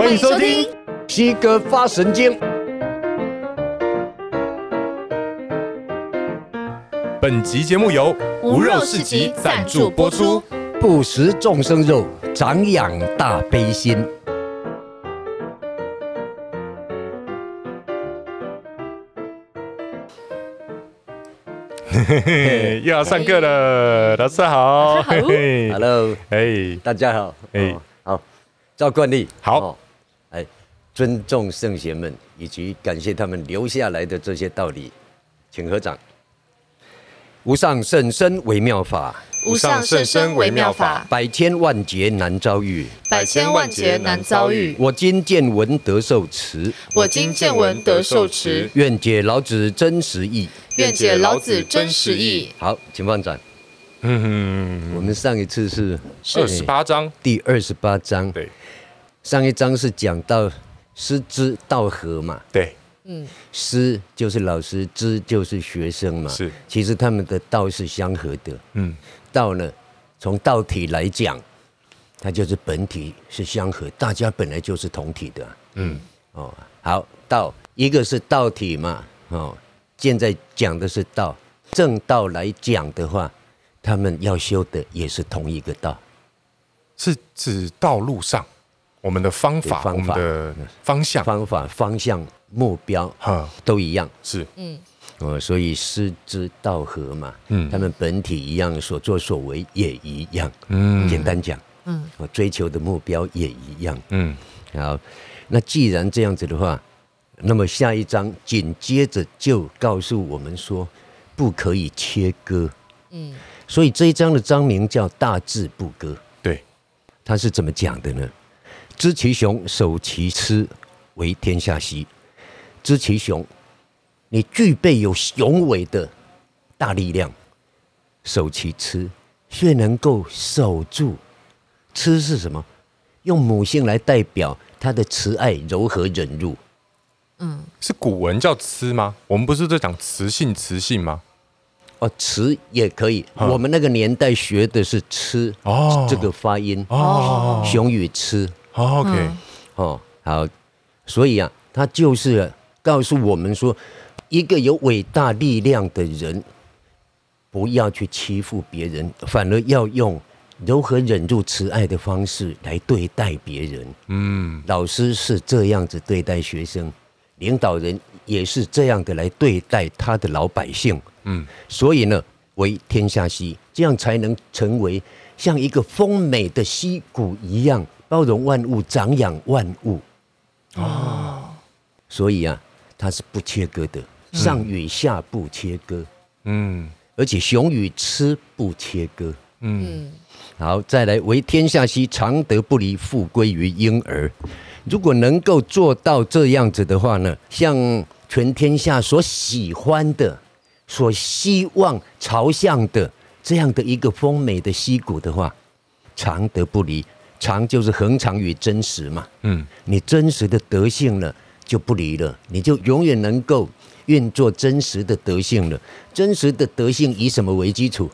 欢迎收听西哥发神经。本集节目由无肉市集赞助播出。不食众生肉，长养大悲心。嘿嘿，又要上课了，老师好。嘿嘿，Hello，哎，大家好。哎，好，照惯例，好，哎，尊重圣贤们，以及感谢他们留下来的这些道理，请合掌。无上甚深微妙法，无上甚深微妙法，百千万劫难遭遇，百千万劫难遭遇。我今见闻得受持，我今见闻得受持。愿解老子真实意，愿解老子真实意。好，请放掌。嗯，我们上一次是二十八章，第二十八章。对，上一章是讲到师之道合嘛。对。嗯，师就是老师，知就是学生嘛。是，其实他们的道是相合的。嗯，道呢，从道体来讲，它就是本体是相合，大家本来就是同体的。嗯，哦，好，道一个是道体嘛。哦，现在讲的是道，正道来讲的话，他们要修的也是同一个道，是指道路上我们的方法、方法。的方向、方法方向。目标哈。都一样。是。嗯。哦，所以师之道合嘛，嗯，他们本体一样，所作所为也一样，嗯，简单讲，嗯，我追求的目标也一样，嗯，好，那既然这样子的话，那么下一章紧接着就告诉我们说，不可以切割，嗯，所以这一章的章名叫大智不割，对，他是怎么讲的呢？知其雄，守其雌，为天下溪。知其雄，你具备有雄伟的大力量；守其雌，却能够守住。雌是什么？用母性来代表他的慈爱、柔和、忍辱。嗯，是古文叫雌吗？我们不是在讲雌性、雌性吗？哦，雌也可以。我们那个年代学的是雌哦，这个发音哦，雄与雌。哦，OK，哦，好，所以啊，他就是。告诉我们说，一个有伟大力量的人，不要去欺负别人，反而要用柔和、忍辱、慈爱的方式来对待别人。嗯，老师是这样子对待学生，领导人也是这样的来对待他的老百姓。嗯，所以呢，为天下溪，这样才能成为像一个丰美的溪谷一样，包容万物，长养万物。哦，所以啊。它是不切割的，上与下不切割，嗯，而且雄与雌不切割，嗯，好，再来为天下溪，常德不离，复归于婴儿。如果能够做到这样子的话呢，像全天下所喜欢的、所希望朝向的这样的一个丰美的溪谷的话，常德不离，常就是恒常与真实嘛，嗯，你真实的德性呢？就不离了，你就永远能够运作真实的德性了。真实的德性以什么为基础？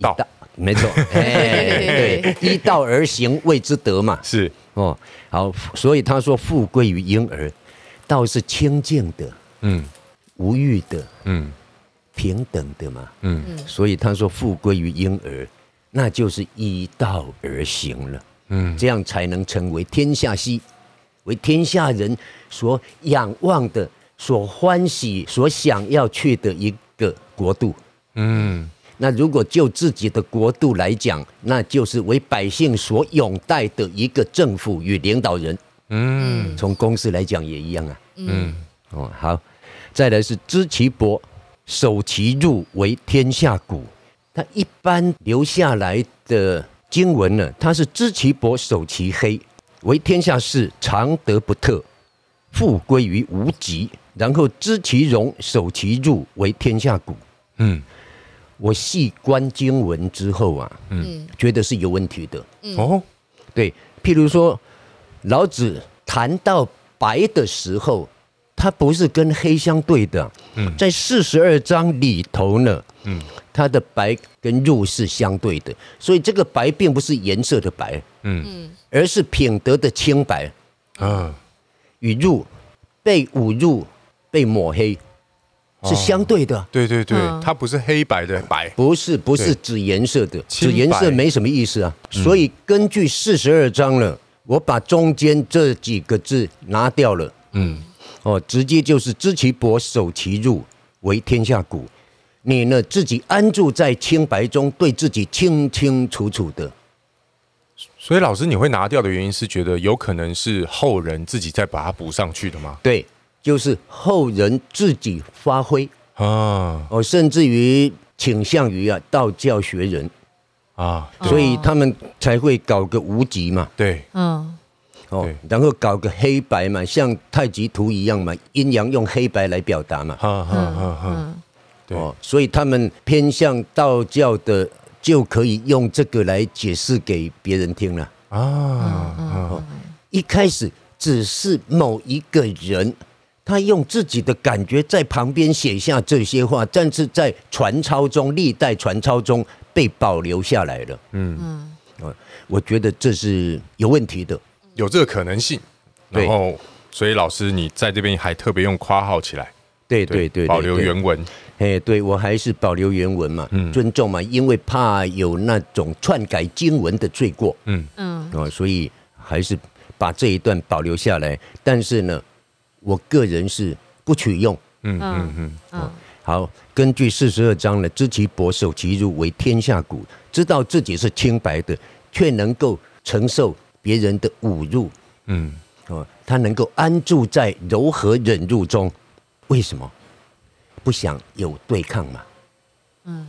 道，没错，哎，对，依道而行谓之德嘛。是。哦，好，所以他说复归于婴儿，道是清净的，嗯，无欲的，嗯，平等的嘛，嗯，所以他说复归于婴儿，那就是依道而行了。嗯，这样才能成为天下溪，为天下人所仰望的、所欢喜、所想要去的一个国度。嗯，那如果就自己的国度来讲，那就是为百姓所拥戴的一个政府与领导人。嗯，从公司来讲也一样啊。嗯，哦，好，再来是知其薄，守其入，为天下谷。他一般留下来的。经文呢，它是知其薄，守其黑，为天下事，常德不特，复归于无极。然后知其荣，守其入，为天下谷。嗯，我细观经文之后啊，嗯，觉得是有问题的。哦，对，譬如说，老子谈到白的时候，他不是跟黑相对的。嗯，在四十二章里头呢，嗯，它的白跟入是相对的，所以这个白并不是颜色的白，嗯，而是品德的清白。啊，与入被侮辱、被抹黑是相对的。对对对，它不是黑白的白，不是不是指颜色的，指颜色没什么意思啊。所以根据四十二章了，我把中间这几个字拿掉了。嗯。哦，直接就是知其薄，守其入，为天下谷。你呢，自己安住在清白中，对自己清清楚楚的。所以老师，你会拿掉的原因是觉得有可能是后人自己再把它补上去的吗？对，就是后人自己发挥啊。哦，甚至于倾向于啊道教学人啊，所以他们才会搞个无极嘛。对，嗯。哦，然后搞个黑白嘛，像太极图一样嘛，阴阳用黑白来表达嘛。哈哈哈哈对，哦，所以他们偏向道教的，就可以用这个来解释给别人听了。啊，哦，一开始只是某一个人，他用自己的感觉在旁边写下这些话，但是在传抄中，历代传抄中被保留下来了。嗯。嗯，我觉得这是有问题的。有这个可能性，然后所以老师你在这边还特别用括号起来，对对对，保留原文，哎，对我还是保留原文嘛，尊重嘛，因为怕有那种篡改经文的罪过，嗯。嗯，哦，所以还是把这一段保留下来，但是呢，我个人是不取用，嗯嗯嗯，嗯，好，根据四十二章呢，知其薄，守其辱，为天下谷，知道自己是清白的，却能够承受。别人的侮辱，嗯，哦，他能够安住在柔和忍辱中，为什么？不想有对抗嘛，嗯，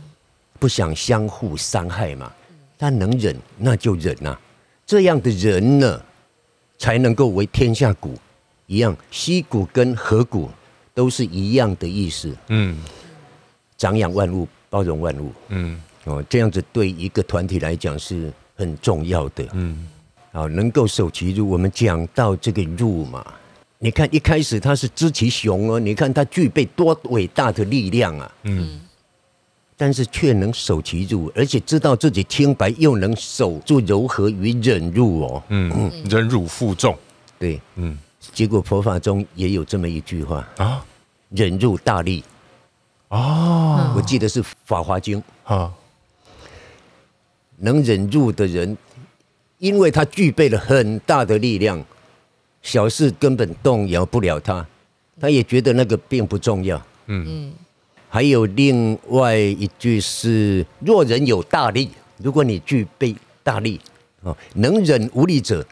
不想相互伤害嘛，他能忍那就忍呐，这样的人呢，才能够为天下谷一样，溪谷跟河谷都是一样的意思，嗯，长养万物，包容万物，嗯，哦，这样子对一个团体来讲是很重要的，嗯。啊，能够守其入。我们讲到这个入嘛，你看一开始他是知其雄哦，你看他具备多伟大的力量啊，嗯，但是却能守其辱，而且知道自己清白，又能守住柔和与忍辱哦，嗯嗯，忍辱负重，对，嗯，结果佛法中也有这么一句话啊，忍辱大力，哦，我记得是《法华经》啊，能忍辱的人。因为他具备了很大的力量，小事根本动摇不了他，他也觉得那个并不重要。嗯，还有另外一句是：若人有大力，如果你具备大力，哦，能忍无力者，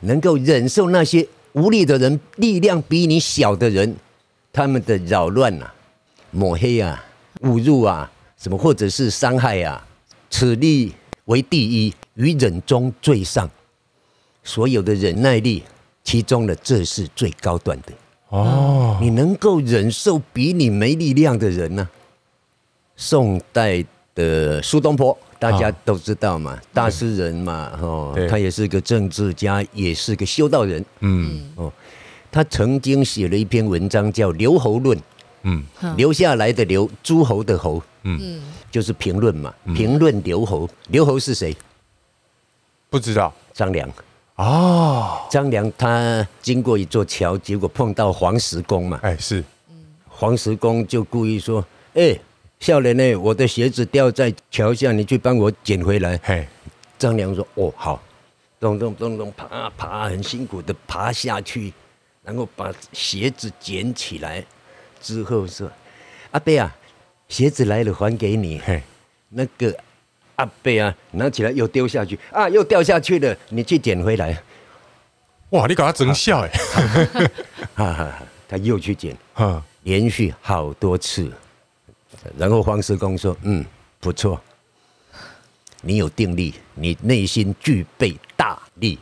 能够忍受那些无力的人、力量比你小的人，他们的扰乱啊、抹黑啊、侮辱啊，什么或者是伤害啊，此力为第一。于忍中最上，所有的忍耐力，其中的这是最高端的哦。你能够忍受比你没力量的人呢、啊？宋代的苏东坡，大家都知道嘛，大诗人嘛，哦，他也是个政治家，也是个修道人。嗯，哦，他曾经写了一篇文章叫《留侯论》。嗯，留下来的留，诸侯的侯。嗯，就是评论嘛，评论留侯。留侯是谁？不知道张良哦，张良他经过一座桥，结果碰到黄石公嘛。哎，是，黄石公就故意说：“哎，少年呢，我的鞋子掉在桥下，你去帮我捡回来。”嘿，张良说：“哦，好。”咚咚咚咚，爬爬，很辛苦的爬下去，然后把鞋子捡起来之后说：“阿贝啊，鞋子来了，还给你。”嘿，那个。阿伯啊，拿起来又丢下去啊，又掉下去了，你去捡回来。哇，你搞他真笑 哎！哈哈，他又去捡，哈，连续好多次。然后黄石公说：“嗯，不错，你有定力，你内心具备大力，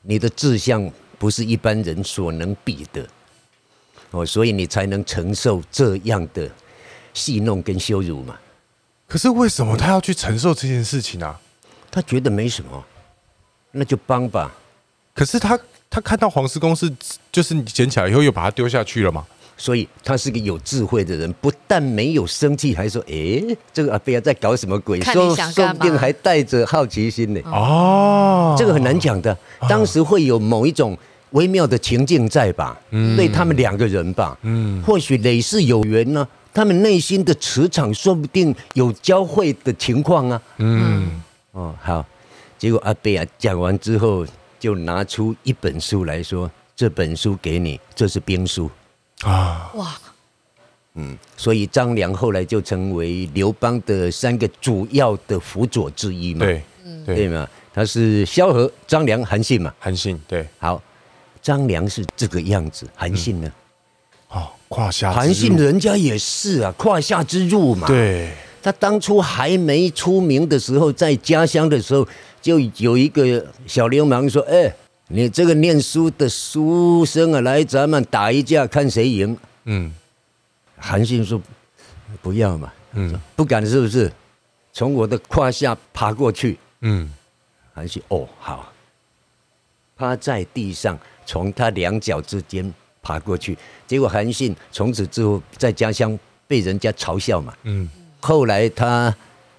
你的志向不是一般人所能比的哦，所以你才能承受这样的戏弄跟羞辱嘛。”可是为什么他要去承受这件事情呢？他觉得没什么，那就帮吧。可是他他看到黄石公是就是你捡起来以后又把它丢下去了嘛？所以他是个有智慧的人，不但没有生气，还说：“哎，这个阿伯在搞什么鬼？看你想干嘛？说不定还带着好奇心呢。”哦，这个很难讲的。当时会有某一种微妙的情境在吧？嗯，对他们两个人吧，嗯，或许累世有缘呢。他们内心的磁场说不定有交汇的情况啊。嗯，哦，好。结果阿贝啊讲完之后，就拿出一本书来说：“这本书给你，这是兵书。”啊哇，嗯，所以张良后来就成为刘邦的三个主要的辅佐之一嘛，对，对，对嘛，他是萧何、张良、韩信嘛，韩信对，好，张良是这个样子，韩信呢？哦，胯下，韩信人家也是啊，胯下之辱嘛，对，他当初还没出名的时候，在家乡的时候，就有一个小流氓说，哎。你这个念书的书生啊，来咱们打一架，看谁赢。嗯，韩信说不要嘛，嗯，不敢是不是？从我的胯下爬过去。嗯，韩信哦好，趴在地上，从他两脚之间爬过去。结果韩信从此之后在家乡被人家嘲笑嘛。嗯，后来他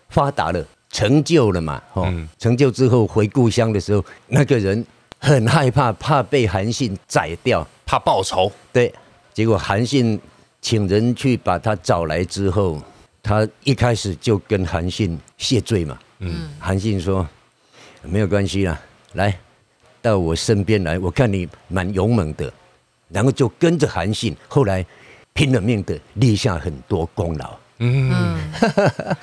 发达了，成就了嘛。哦，成就之后回故乡的时候，那个人。很害怕，怕被韩信宰掉，怕报仇。对，结果韩信请人去把他找来之后，他一开始就跟韩信谢罪嘛。嗯，韩信说没有关系啦，来到我身边来，我看你蛮勇猛的，然后就跟着韩信，后来拼了命的立下很多功劳。嗯，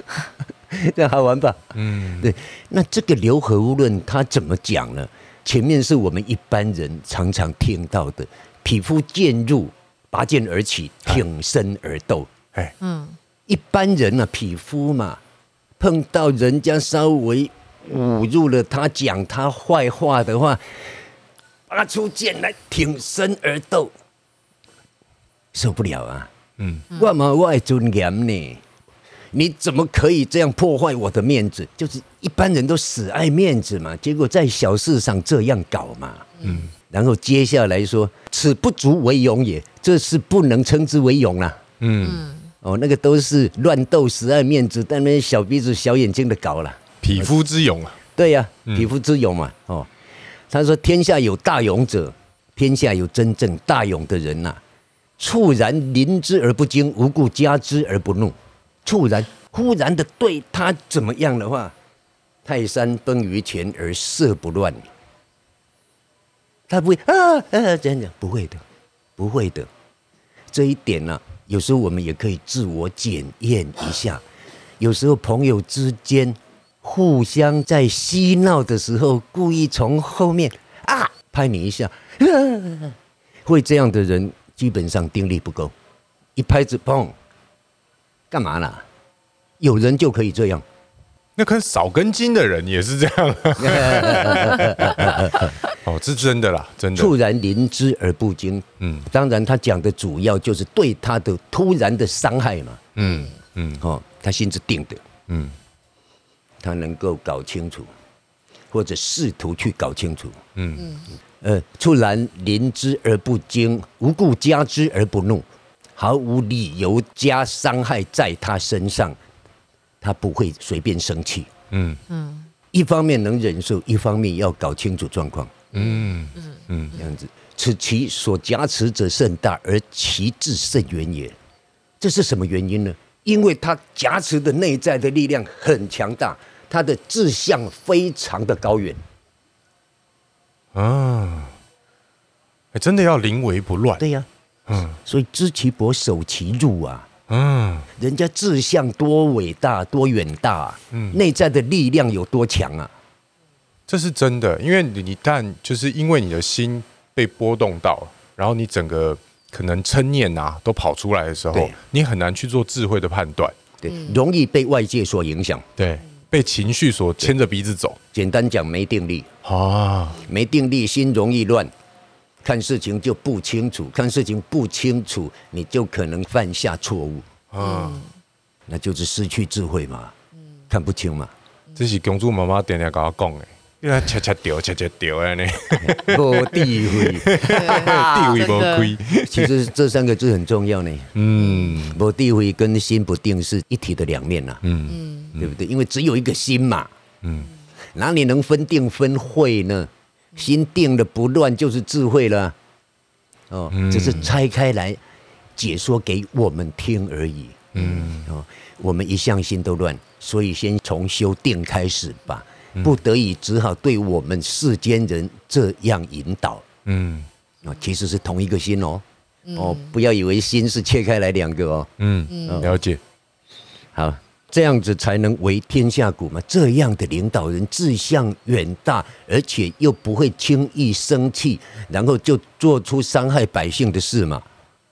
这样好玩吧？嗯，对。那这个刘和无论他怎么讲呢？前面是我们一般人常常听到的“匹夫见入，拔剑而起，挺身而斗”。哎，嗯，一般人呢、啊，匹夫嘛，碰到人家稍微侮辱了他，讲他坏话的话，拔出剑来挺身而斗，受不了啊！嗯，我嘛我爱尊严呢。你怎么可以这样破坏我的面子？就是一般人都死爱面子嘛，结果在小事上这样搞嘛。嗯，然后接下来说，此不足为勇也，这是不能称之为勇啊。嗯，哦，那个都是乱斗、死爱面子，但那些小鼻子、小眼睛的搞了。匹夫之勇啊。对呀、啊，匹夫之勇嘛。哦，他说天下有大勇者，天下有真正大勇的人呐、猝然临之而不惊，无故加之而不怒。猝然、忽然的对他怎么样的话，泰山崩于前而色不乱。他不会啊啊，这样讲不会的，不会的。这一点呢、有时候我们也可以自我检验一下。有时候朋友之间互相在嬉闹的时候，故意从后面啊拍你一下，会这样的人基本上定力不够，一拍子砰。干嘛啦？有人就可以这样，那可能少根筋的人也是这样。哦，是真的啦，真的。猝然临之而不惊。嗯，当然他讲的主要就是对他的突然的伤害嘛。嗯嗯，哦，他心是定的。嗯，他能够搞清楚，或者试图去搞清楚。嗯嗯，呃，猝然临之而不惊，无故加之而不怒。毫无理由加伤害在他身上，他不会随便生气。嗯嗯，一方面能忍受，一方面要搞清楚状况。嗯嗯嗯，这样子，此其所加持者甚大，而其志甚远也。这是什么原因呢？因为他加持的内在的力量很强大，他的志向非常的高远。啊，真的要临危不乱。对呀。嗯，所以知其薄，守其辱啊。嗯，人家志向多伟大，多远大啊。嗯，内在的力量有多强啊？这是真的，因为你一旦就是因为你的心被波动到，然后你整个可能嗔念啊都跑出来的时候，你很难去做智慧的判断，对，容易被外界所影响，对，被情绪所牵着鼻子走。简单讲，没定力。啊，没定力，心容易乱。看事情就不清楚，看事情不清楚，你就可能犯下错误。啊，那就是失去智慧嘛，看不清嘛。这是公主妈妈点点跟我讲的，因为恰恰掉，恰恰掉啊！呢，无地位，地位无亏。其实这三个字很重要呢。嗯，无地位跟心不定是一体的两面呐。嗯，对不对？因为只有一个心嘛。嗯，哪里能分定分慧呢？心定了不乱就是智慧了。哦，只是拆开来解说给我们听而已。嗯，哦，我们一向心都乱，所以先从修定开始吧。不得已，只好对我们世间人这样引导。嗯，啊，其实是同一个心哦。哦，不要以为心是切开来两个哦。嗯，了解。好，这样子才能为天下谷嘛。这样的领导人志向远大，而且又不会轻易生气，然后就做出伤害百姓的事嘛。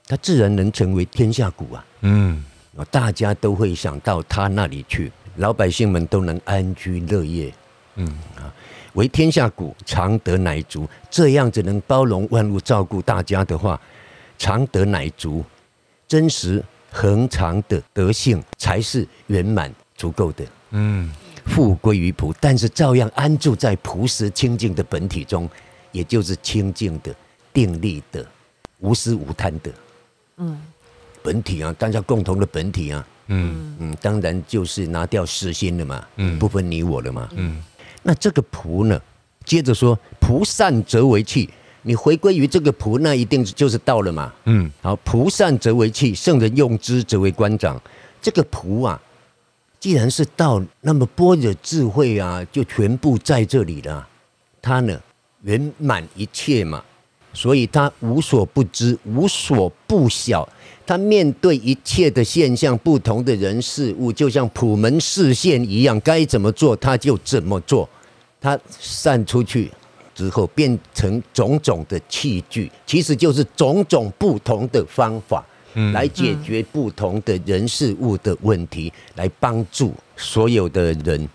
他自然能成为天下谷啊。嗯，大家都会想到他那里去，老百姓们都能安居乐业。嗯啊，为天下谷，常德乃足。这样子能包容万物，照顾大家的话，常德乃足，真实恒常的德性才是圆满足够的。嗯，复归于朴，但是照样安住在朴实清净的本体中，也就是清净的、定力的、无私无贪的。嗯，本体啊，大家共同的本体啊。嗯嗯，当然就是拿掉私心了嘛。嗯，不分你我了嘛。嗯。那这个仆呢？接着说，仆善则为器。你回归于这个仆，那一定就是道了嘛。嗯，好，仆善则为器，圣人用之则为官长。这个仆啊，既然是道，那么般若智慧啊，就全部在这里了。他呢，圆满一切嘛，所以他无所不知，无所不晓。他面对一切的现象，不同的人事物，就像普门示现一样，该怎么做他就怎么做。他散出去之后，变成种种的器具，其实就是种种不同的方法，来解决不同的人事物的问题，来帮助所有的人。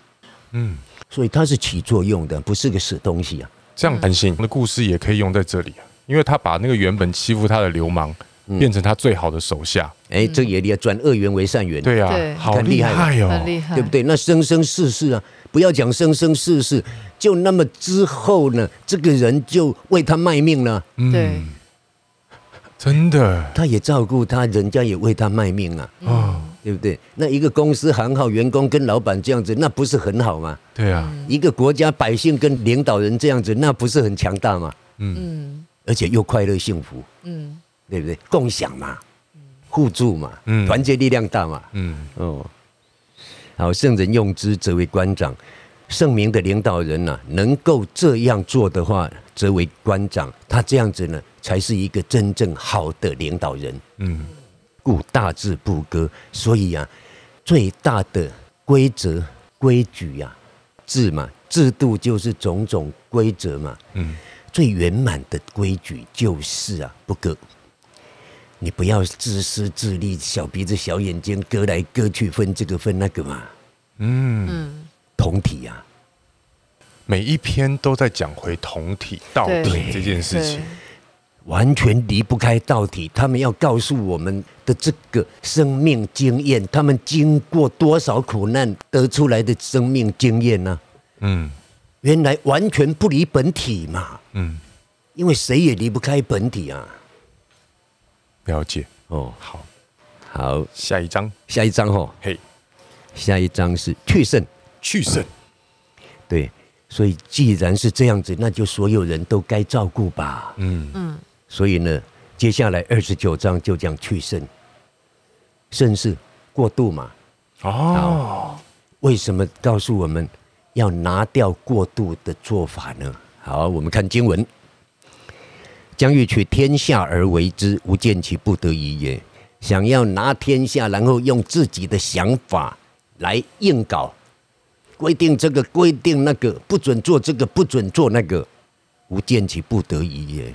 嗯，所以它是起作用的，不是个死东西啊。这样，韩信的故事也可以用在这里啊，因为他把那个原本欺负他的流氓。变成他最好的手下，哎、欸，这也厉害，转恶缘为善缘，对啊，好厉害哦，很厉害，对不对？那生生世世啊，不要讲生生世世，就那么之后呢，这个人就为他卖命了，对，真的，他也照顾他，人家也为他卖命啊，哦，对不对？那一个公司行号员工跟老板这样子，那不是很好吗？对啊，一个国家百姓跟领导人这样子，那不是很强大吗？嗯，而且又快乐幸福，嗯。对不对？共享嘛，互助嘛，团结力量大嘛。嗯哦，好，圣人用之则为官长，圣明的领导人呢，能够这样做的话，则为官长。他这样子呢，才是一个真正好的领导人。嗯，故大字不割。所以啊，最大的规则规矩呀，制嘛，制度就是种种规则嘛。嗯，最圆满的规矩就是啊，不割。你不要自私自利，小鼻子小眼睛，割来割去，分这个分那个嘛。嗯，同体呀、啊，每一篇都在讲回同体到底这件事情，完全离不开道体。他们要告诉我们的这个生命经验，他们经过多少苦难得出来的生命经验呢？嗯，原来完全不离本体嘛。嗯，因为谁也离不开本体啊。了解。哦，好，好，下一章，下一章哦，嘿，下一章是去圣，去圣，对，所以既然是这样子，那就所有人都该照顾吧，嗯。嗯，所以呢，接下来二十九章就讲去圣，圣是过度嘛，哦，为什么告诉我们要拿掉过度的做法呢？好，我们看经文。将欲取天下而为之，吾见其不得已也。想要拿天下，然后用自己的想法来硬搞，规定这个，规定那个，不准做这个，不准做那个，吾见其不得已也。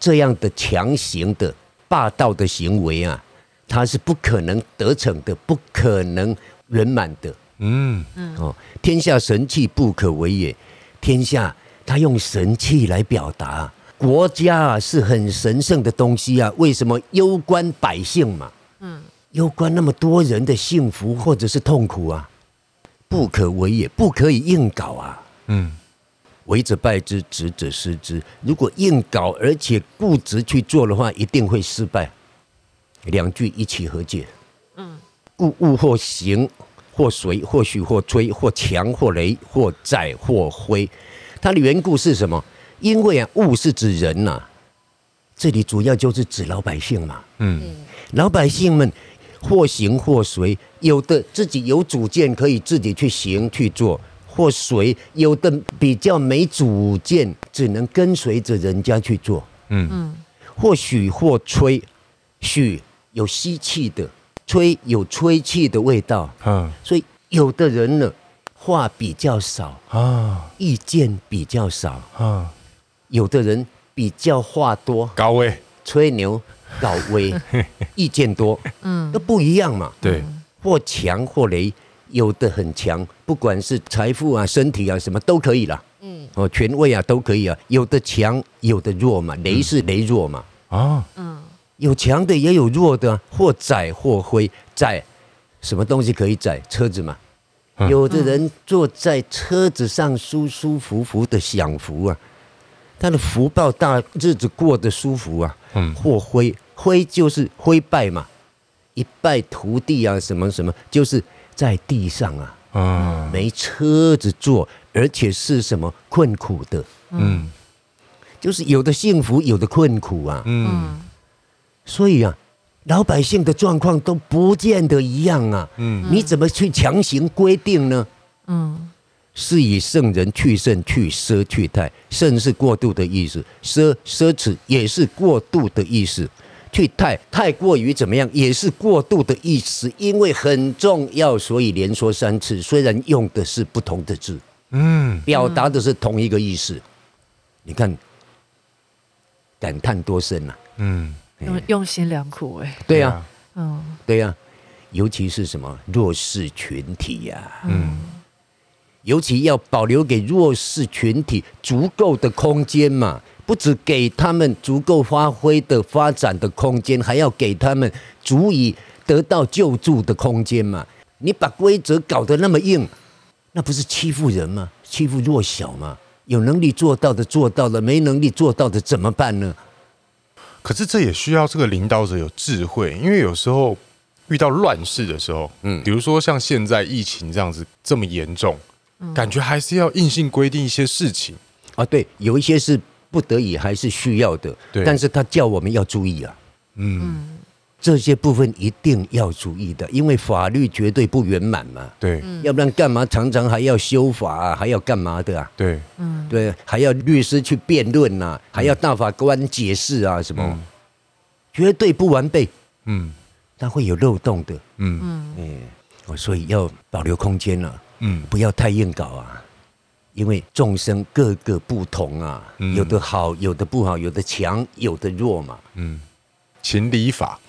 这样的强行的霸道的行为啊，它是不可能得逞的，不可能圆满的。嗯嗯哦，天下神器不可为也。天下，他用神器来表达。国家啊，是很神圣的东西啊，为什么攸关百姓嘛？嗯，攸关那么多人的幸福或者是痛苦啊，不可为也，不可以硬搞啊。嗯，为者败之，执者失之。如果硬搞，而且固执去做的话，一定会失败。两句一起和解。嗯，物物或行，或随，或许，或吹，或强，或雷，或载，或挥。它的缘故是什么？因为啊，物是指人呐、啊，这里主要就是指老百姓嘛。嗯，老百姓们或行或随，有的自己有主见，可以自己去行去做；或随，有的比较没主见，只能跟随着人家去做。嗯嗯，或许或吹，许有吸气的，吹有吹气的味道。嗯，所以有的人呢。话比较少啊，意见比较少啊，有的人比较话多，高威吹牛，高威 意见多，嗯，都不一样嘛。对，或强或雷，有的很强，不管是财富啊、身体啊，什么都可以啦。嗯，哦，权位啊都可以啊。有的强，有的弱嘛。雷是雷弱嘛。啊，嗯，有强的也有弱的，或载或灰。载什么东西可以载？车子嘛。有的人坐在车子上舒舒服服的享福啊，他的福报大，日子过得舒服啊。嗯，或灰，灰就是灰败嘛，一败涂地啊，什么什么，就是在地上啊，嗯，没车子坐，而且是什么困苦的，嗯，就是有的幸福，有的困苦啊，嗯，所以啊。老百姓的状况都不见得一样啊，嗯，你怎么去强行规定呢？嗯，是以圣人去甚去奢去泰，甚是过度的意思，奢奢侈也是过度的意思，去太太过于怎么样也是过度的意思，因为很重要，所以连说三次，虽然用的是不同的字，嗯，表达的是同一个意思，你看，感叹多深啊，嗯。用用心良苦哎，对呀，嗯，对呀，尤其是什么弱势群体呀，嗯，尤其要保留给弱势群体足够的空间嘛，不只给他们足够发挥的发展的空间，还要给他们足以得到救助的空间嘛。你把规则搞得那么硬，那不是欺负人吗？欺负弱小吗？有能力做到的做到了，没能力做到的怎么办呢？可是这也需要这个领导者有智慧，因为有时候遇到乱世的时候，嗯，比如说像现在疫情这样子这么严重，嗯，感觉还是要硬性规定一些事情啊。对，有一些是不得已还是需要的，对，但是他叫我们要注意啊，嗯。这些部分一定要注意的，因为法律绝对不圆满嘛。对，要不然干嘛常常还要修法啊，还要干嘛的啊？对，嗯，对，还要律师去辩论呐，还要大法官解释啊，什么，嗯、绝对不完备。嗯，它会有漏洞的。嗯嗯，我所以要保留空间了，啊。嗯，不要太硬搞啊，因为众生各个不同啊，有的好，有的不好，有的强，有的弱嘛。嗯，情理法。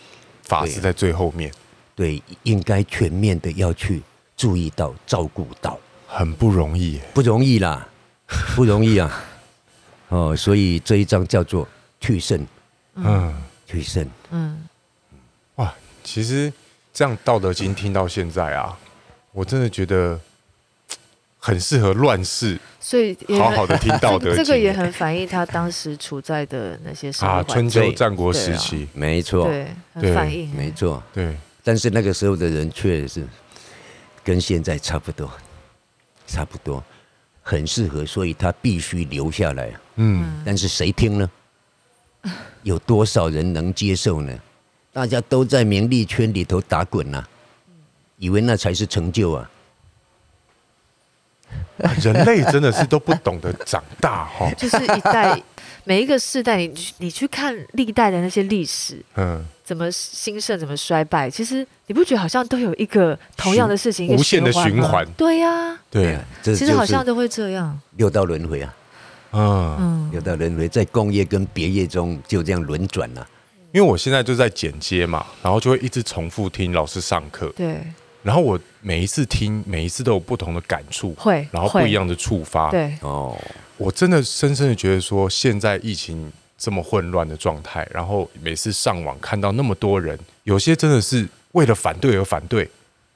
法是在最后面，对，对，应该全面的要去注意到、照顾到，很不容易，不容易啦，不容易啊，哦，所以这一章叫做去胜，嗯，去胜，嗯，哇，其实这样《道德经》听到现在啊，我真的觉得。很适合乱世，所以好好的听道德经，这个也很反映他当时处在的那些时候啊，春秋战国时期，没错，对，很反映，没错，对。但是那个时候的人确实是跟现在差不多，差不多，很适合，所以他必须留下来。嗯，但是谁听呢？有多少人能接受呢？大家都在名利圈里头打滚呐，以为那才是成就啊。人类真的是都不懂得长大哈，就是一代每一个世代，你你去看历代的那些历史，嗯，怎么兴盛，怎么衰败，其实你不觉得好像都有一个同样的事情，无限的循环？对呀，对，其实好像都会这样，六道轮回啊，嗯，六道轮回在工业跟别业中就这样轮转了。因为我现在就在剪接嘛，然后就会一直重复听老师上课，对。然后我每一次听，每一次都有不同的感触，会，然后不一样的触发，对，哦，我真的深深的觉得说，现在疫情这么混乱的状态，然后每次上网看到那么多人，有些真的是为了反对而反对，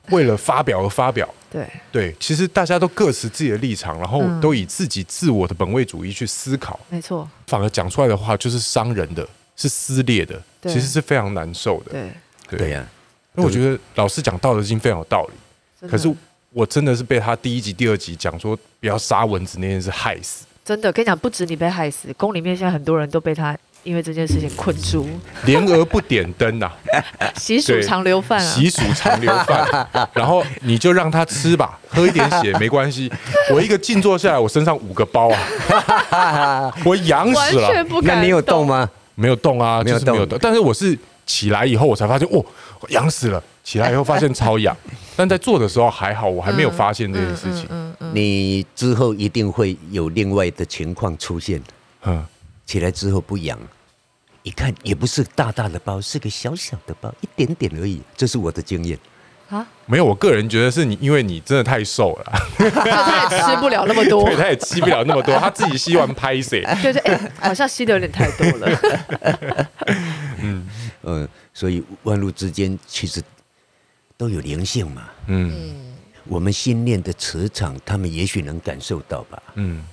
为了发表而发表，对。对，其实大家都各持自己的立场，然后都以自己自我的本位主义去思考，没错，反而讲出来的话就是伤人的，是撕裂的，其实是非常难受的。对。对呀，因为我觉得老师讲《道德经》非常有道理，可是我真的是被他第一集、第二集讲说不要杀蚊子那件事害死。真的，跟你讲，不止你被害死，宫里面现在很多人都被他因为这件事情困住，莲娥不点灯 呐，习俗常留饭啊，习俗常留饭，然后你就让他吃吧，喝一点血没关系。我一个静坐下来，我身上五个包啊，我痒死了。那你有动吗？没有动啊，就是没有动。但是我是起来以后，我才发现，哦，痒死了。起来以后发现超痒，但在做的时候还好，我还没有发现这件事情。嗯嗯嗯嗯、你之后一定会有另外的情况出现。嗯，起来之后不痒，一看也不是大大的包，是个小小的包，一点点而已。这是我的经验。啊，没有，我个人觉得是你，因为你真的太瘦了，他也吃不了那么多，对，他也吸不了那么多，他自己吸完拍谁？对对，哎，好像吸的有点太多了。嗯嗯，所以万物之间其实。都有灵性嘛，嗯，我们心念的磁场，他们也许能感受到吧，嗯，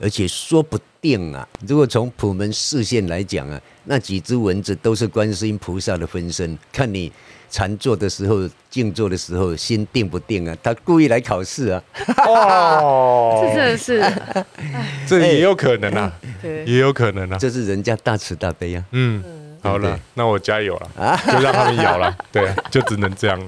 而且说不定啊，如果从普门视线来讲啊，那几只蚊子都是观世音菩萨的分身，看你禅坐的时候、静坐的时候心定不定啊，他故意来考试啊，哦，这真的是，这也有可能啊，对，也有可能啊，这是人家大慈大悲啊，嗯。好了，那我加油了，就让他们咬了，对，就只能这样了。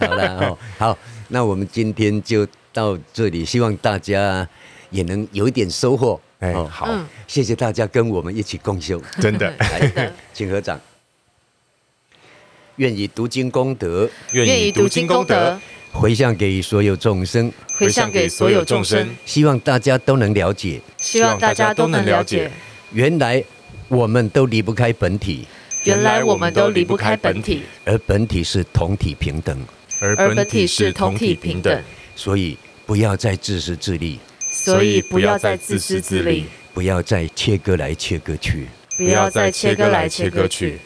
好了，哦，好，那我们今天就到这里，希望大家也能有一点收获。哎，好，谢谢大家跟我们一起共修，真的，请合掌。愿以读经功德，愿以读经功德。回向给所有众生，回向给所有众生，希望大家都能了解，希望大家都能了解，原来。我们都离不开本体，原来我们都离不开本体，而本体是同体平等，而本体是同体平等，所以不要再自私自利，所以不要再自私自利，不要再切割来切割去，不要再切割来切割去，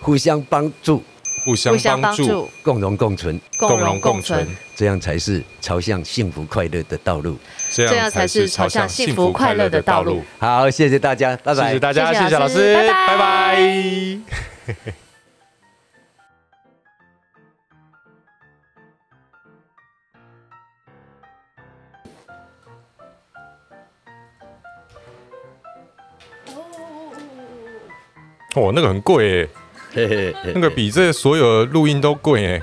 互相帮助。互相帮助，共荣共存，共荣共存，这样才是朝向幸福快乐的道路。这样才是朝向幸福快乐的道路。好，谢谢大家，拜拜。谢谢大家，谢谢老师，拜拜。哦，那个很贵耶。嘿嘿嘿，那个比这所有录音都贵哎。